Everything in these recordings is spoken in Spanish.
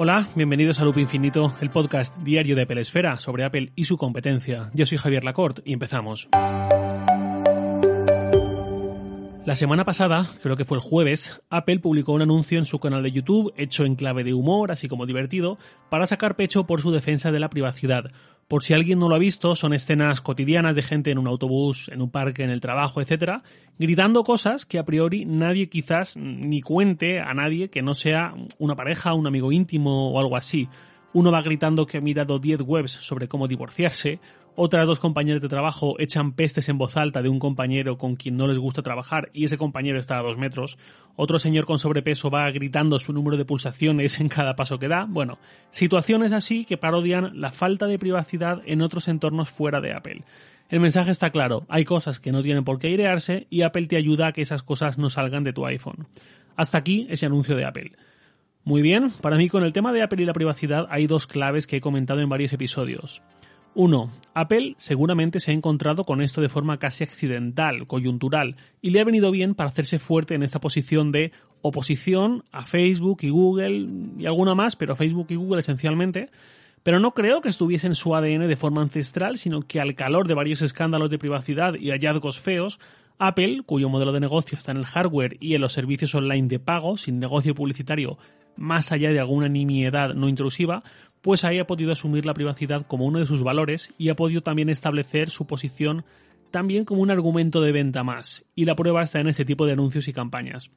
Hola, bienvenidos a Loop Infinito, el podcast diario de Apple Esfera sobre Apple y su competencia. Yo soy Javier Lacorte y empezamos. La semana pasada, creo que fue el jueves, Apple publicó un anuncio en su canal de YouTube, hecho en clave de humor, así como divertido, para sacar pecho por su defensa de la privacidad. Por si alguien no lo ha visto, son escenas cotidianas de gente en un autobús, en un parque, en el trabajo, etc., gritando cosas que a priori nadie quizás ni cuente a nadie que no sea una pareja, un amigo íntimo o algo así. Uno va gritando que ha mirado 10 webs sobre cómo divorciarse, otras dos compañeras de trabajo echan pestes en voz alta de un compañero con quien no les gusta trabajar y ese compañero está a dos metros. Otro señor con sobrepeso va gritando su número de pulsaciones en cada paso que da. Bueno, situaciones así que parodian la falta de privacidad en otros entornos fuera de Apple. El mensaje está claro, hay cosas que no tienen por qué airearse y Apple te ayuda a que esas cosas no salgan de tu iPhone. Hasta aquí ese anuncio de Apple. Muy bien, para mí con el tema de Apple y la privacidad hay dos claves que he comentado en varios episodios. 1. Apple seguramente se ha encontrado con esto de forma casi accidental, coyuntural, y le ha venido bien para hacerse fuerte en esta posición de oposición a Facebook y Google y alguna más, pero a Facebook y Google esencialmente. Pero no creo que estuviese en su ADN de forma ancestral, sino que al calor de varios escándalos de privacidad y hallazgos feos, Apple, cuyo modelo de negocio está en el hardware y en los servicios online de pago, sin negocio publicitario, más allá de alguna nimiedad no intrusiva, pues ahí ha podido asumir la privacidad como uno de sus valores y ha podido también establecer su posición también como un argumento de venta más, y la prueba está en ese tipo de anuncios y campañas.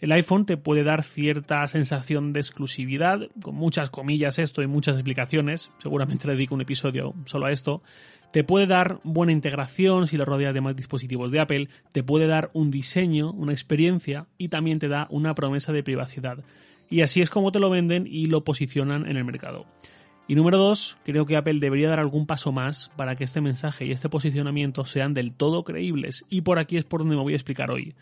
El iPhone te puede dar cierta sensación de exclusividad, con muchas comillas esto y muchas explicaciones, seguramente le dedico un episodio solo a esto, te puede dar buena integración si lo rodeas de más dispositivos de Apple, te puede dar un diseño, una experiencia y también te da una promesa de privacidad. Y así es como te lo venden y lo posicionan en el mercado. Y número dos, creo que Apple debería dar algún paso más para que este mensaje y este posicionamiento sean del todo creíbles. Y por aquí es por donde me voy a explicar hoy.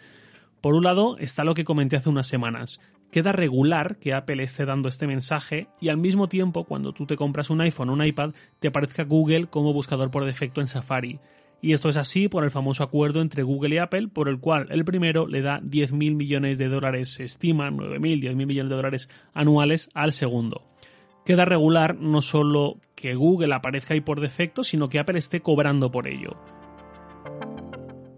Por un lado está lo que comenté hace unas semanas. Queda regular que Apple esté dando este mensaje y al mismo tiempo cuando tú te compras un iPhone o un iPad te aparezca Google como buscador por defecto en Safari. Y esto es así por el famoso acuerdo entre Google y Apple, por el cual el primero le da 10.000 millones de dólares, se estima 9.000, 10.000 millones de dólares anuales al segundo. Queda regular no solo que Google aparezca ahí por defecto, sino que Apple esté cobrando por ello.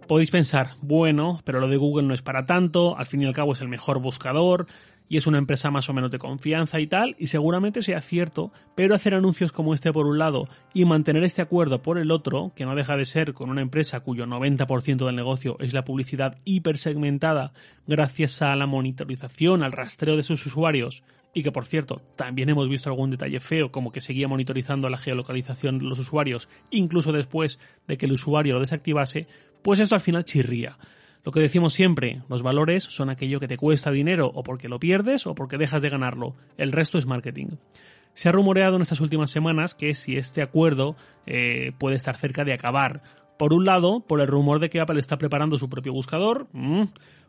Podéis pensar, bueno, pero lo de Google no es para tanto, al fin y al cabo es el mejor buscador, y es una empresa más o menos de confianza y tal, y seguramente sea cierto, pero hacer anuncios como este por un lado y mantener este acuerdo por el otro, que no deja de ser con una empresa cuyo 90% del negocio es la publicidad hipersegmentada gracias a la monitorización, al rastreo de sus usuarios, y que por cierto también hemos visto algún detalle feo como que seguía monitorizando la geolocalización de los usuarios incluso después de que el usuario lo desactivase, pues esto al final chirría. Lo que decimos siempre, los valores son aquello que te cuesta dinero o porque lo pierdes o porque dejas de ganarlo. El resto es marketing. Se ha rumoreado en estas últimas semanas que si este acuerdo eh, puede estar cerca de acabar. Por un lado, por el rumor de que Apple está preparando su propio buscador. Mm,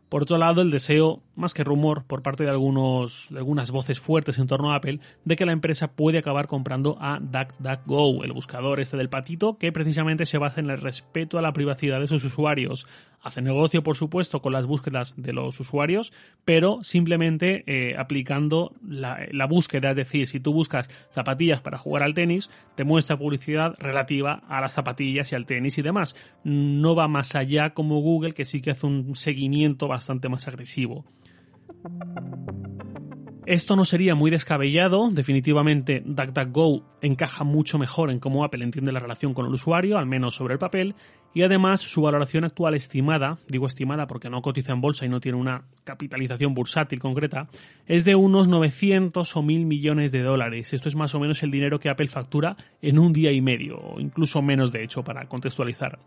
por otro lado, el deseo, más que rumor, por parte de, algunos, algunas voces fuertes en torno a Apple, de que la empresa puede acabar comprando a DuckDuckGo, el buscador este del patito, que precisamente se basa en el respeto a la privacidad de sus usuarios. Hace negocio, por supuesto, con las búsquedas de los usuarios, pero simplemente eh, aplicando la, la búsqueda. Es decir, si tú buscas zapatillas para jugar al tenis, te muestra publicidad relativa a las zapatillas y al tenis y demás. No va más allá como Google, que sí que hace un seguimiento bastante más agresivo. Esto no sería muy descabellado, definitivamente DuckDuckGo encaja mucho mejor en cómo Apple entiende la relación con el usuario, al menos sobre el papel, y además su valoración actual estimada, digo estimada porque no cotiza en bolsa y no tiene una capitalización bursátil concreta, es de unos 900 o 1000 millones de dólares. Esto es más o menos el dinero que Apple factura en un día y medio, o incluso menos de hecho, para contextualizar.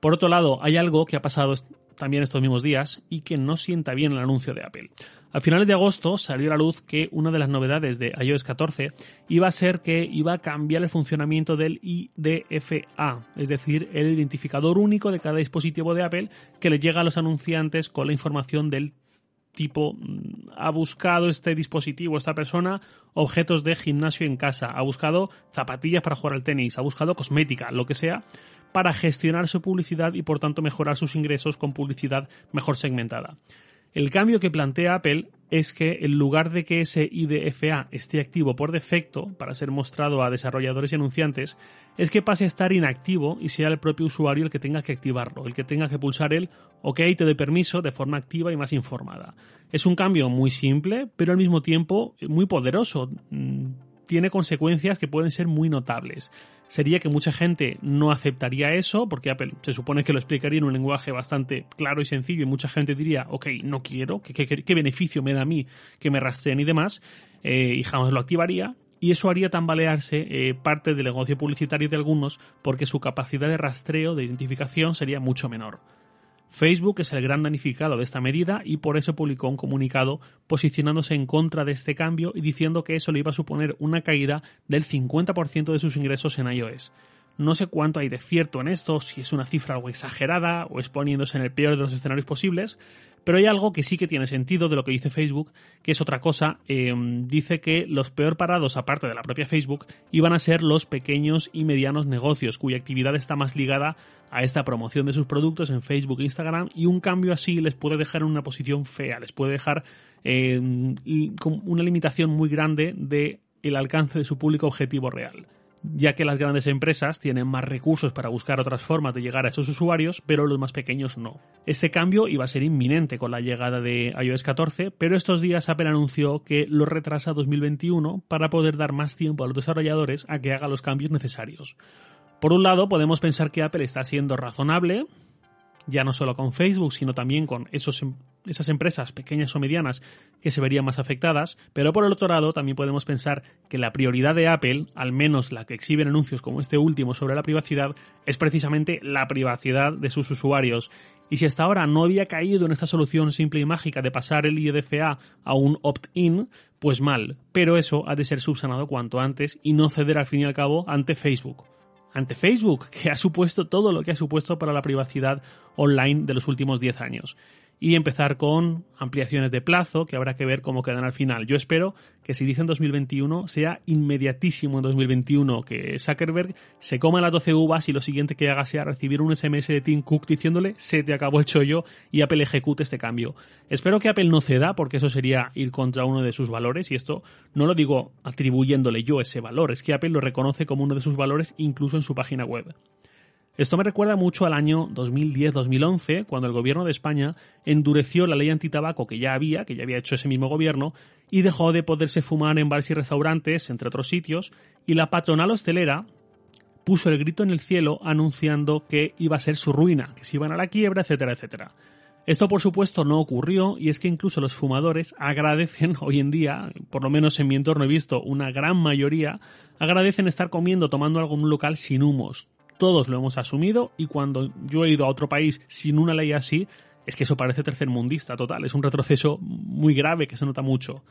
Por otro lado, hay algo que ha pasado también estos mismos días y que no sienta bien el anuncio de Apple. A finales de agosto salió a la luz que una de las novedades de iOS 14 iba a ser que iba a cambiar el funcionamiento del IDFA, es decir, el identificador único de cada dispositivo de Apple que le llega a los anunciantes con la información del tipo mm, ha buscado este dispositivo, esta persona, objetos de gimnasio en casa, ha buscado zapatillas para jugar al tenis, ha buscado cosmética, lo que sea, para gestionar su publicidad y por tanto mejorar sus ingresos con publicidad mejor segmentada. El cambio que plantea Apple es que en lugar de que ese IDFA esté activo por defecto para ser mostrado a desarrolladores y anunciantes, es que pase a estar inactivo y sea el propio usuario el que tenga que activarlo, el que tenga que pulsar el OK te doy permiso de forma activa y más informada. Es un cambio muy simple, pero al mismo tiempo muy poderoso. Tiene consecuencias que pueden ser muy notables sería que mucha gente no aceptaría eso, porque Apple se supone que lo explicaría en un lenguaje bastante claro y sencillo, y mucha gente diría, ok, no quiero, ¿qué, beneficio me da a mí que me rastreen y demás? Eh, y jamás lo activaría. Y eso haría tambalearse eh, parte del negocio publicitario de algunos, porque su capacidad de rastreo, de identificación, sería mucho menor. Facebook es el gran danificado de esta medida y por eso publicó un comunicado posicionándose en contra de este cambio y diciendo que eso le iba a suponer una caída del 50% de sus ingresos en iOS. No sé cuánto hay de cierto en esto, si es una cifra algo exagerada o exponiéndose en el peor de los escenarios posibles, pero hay algo que sí que tiene sentido de lo que dice Facebook, que es otra cosa. Em, dice que los peor parados, aparte de la propia Facebook, iban a ser los pequeños y medianos negocios, cuya actividad está más ligada a esta promoción de sus productos en Facebook e Instagram, y un cambio así les puede dejar en una posición fea, les puede dejar em, con una limitación muy grande de el alcance de su público objetivo real ya que las grandes empresas tienen más recursos para buscar otras formas de llegar a esos usuarios, pero los más pequeños no. Este cambio iba a ser inminente con la llegada de iOS 14, pero estos días Apple anunció que lo retrasa a 2021 para poder dar más tiempo a los desarrolladores a que hagan los cambios necesarios. Por un lado, podemos pensar que Apple está siendo razonable, ya no solo con Facebook, sino también con esos, em, esas empresas pequeñas o medianas que se verían más afectadas, pero por el otro lado también podemos pensar que la prioridad de Apple, al menos la que exhiben anuncios como este último sobre la privacidad, es precisamente la privacidad de sus usuarios. Y si hasta ahora no había caído en esta solución simple y mágica de pasar el IDFA a un opt-in, pues mal, pero eso ha de ser subsanado cuanto antes y no ceder al fin y al cabo ante Facebook. Ante Facebook, que ha supuesto todo lo que ha supuesto para la privacidad online de los últimos 10 años y empezar con ampliaciones de plazo que habrá que ver cómo quedan al final. Yo espero que si dicen 2021 sea inmediatísimo en 2021, que Zuckerberg se coma las 12 uvas y lo siguiente que haga sea recibir un SMS de Tim Cook diciéndole se te acabó el chollo y Apple ejecute este cambio. Espero que Apple no ceda porque eso sería ir contra uno de sus valores y esto no lo digo atribuyéndole yo ese valor, es que Apple lo reconoce como uno de sus valores incluso en su página web. Esto me recuerda mucho al año 2010-2011, cuando el gobierno de España endureció la ley antitabaco que ya había, que ya había hecho ese mismo gobierno, y dejó de poderse fumar en bares y restaurantes, entre otros sitios, y la patronal hostelera puso el grito en el cielo anunciando que iba a ser su ruina, que se iban a la quiebra, etcétera, etcétera. Esto por supuesto no ocurrió y es que incluso los fumadores agradecen hoy en día, por lo menos en mi entorno he visto una gran mayoría, agradecen estar comiendo, tomando algo en un local sin humos todos lo hemos asumido y cuando yo he ido a otro país sin una ley así, es que eso parece tercermundista total, es un retroceso muy grave que se nota mucho.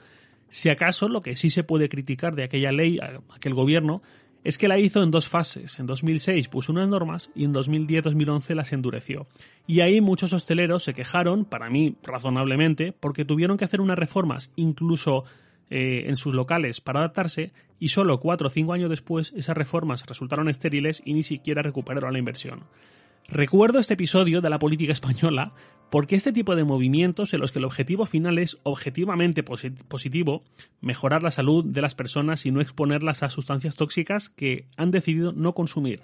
Si acaso lo que sí se puede criticar de aquella ley, aquel gobierno, es que la hizo en dos fases. En 2006 puso unas normas y en 2010-2011 las endureció. Y ahí muchos hosteleros se quejaron, para mí razonablemente, porque tuvieron que hacer unas reformas incluso eh, en sus locales para adaptarse y solo cuatro o cinco años después esas reformas resultaron estériles y ni siquiera recuperaron la inversión. Recuerdo este episodio de la política española porque este tipo de movimientos en los que el objetivo final es objetivamente positivo, mejorar la salud de las personas y no exponerlas a sustancias tóxicas que han decidido no consumir,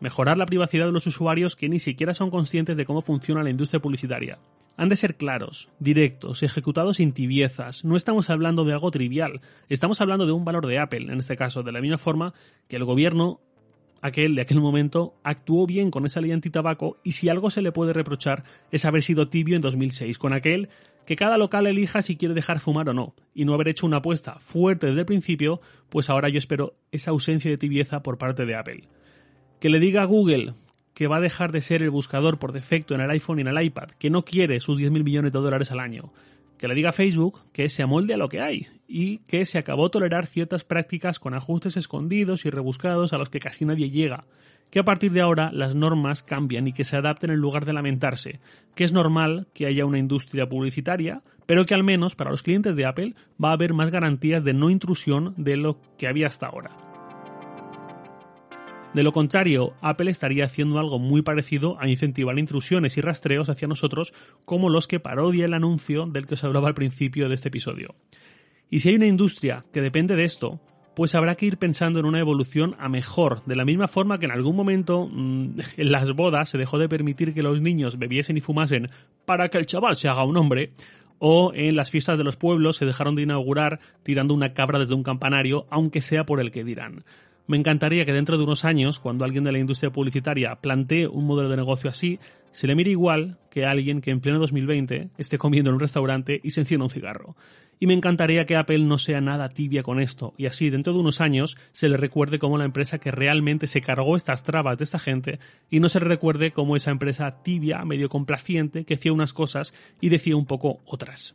mejorar la privacidad de los usuarios que ni siquiera son conscientes de cómo funciona la industria publicitaria, han de ser claros, directos, ejecutados sin tibiezas. No estamos hablando de algo trivial, estamos hablando de un valor de Apple, en este caso, de la misma forma que el gobierno aquel de aquel momento actuó bien con esa ley antitabaco y si algo se le puede reprochar es haber sido tibio en 2006 con aquel que cada local elija si quiere dejar fumar o no y no haber hecho una apuesta fuerte desde el principio, pues ahora yo espero esa ausencia de tibieza por parte de Apple. Que le diga a Google que va a dejar de ser el buscador por defecto en el iPhone y en el iPad, que no quiere sus 10.000 millones de dólares al año. Que le diga a Facebook que se amolde a lo que hay y que se acabó tolerar ciertas prácticas con ajustes escondidos y rebuscados a los que casi nadie llega. Que a partir de ahora las normas cambian y que se adapten en lugar de lamentarse. Que es normal que haya una industria publicitaria, pero que al menos para los clientes de Apple va a haber más garantías de no intrusión de lo que había hasta ahora. De lo contrario, Apple estaría haciendo algo muy parecido a incentivar intrusiones y rastreos hacia nosotros como los que parodia el anuncio del que os hablaba al principio de este episodio. Y si hay una industria que depende de esto, pues habrá que ir pensando en una evolución a mejor, de la misma forma que en algún momento mm, en las bodas se dejó de permitir que los niños bebiesen y fumasen para que el chaval se haga un hombre, o en las fiestas de los pueblos se dejaron de inaugurar tirando una cabra desde un campanario, aunque sea por el que dirán. Me encantaría que dentro de unos años, cuando alguien de la industria publicitaria plantee un modelo de negocio así, se le mire igual que a alguien que en pleno 2020 esté comiendo en un restaurante y se encienda un cigarro. Y me encantaría que Apple no sea nada tibia con esto, y así dentro de unos años se le recuerde como la empresa que realmente se cargó estas trabas de esta gente, y no se le recuerde como esa empresa tibia, medio complaciente, que hacía unas cosas y decía un poco otras.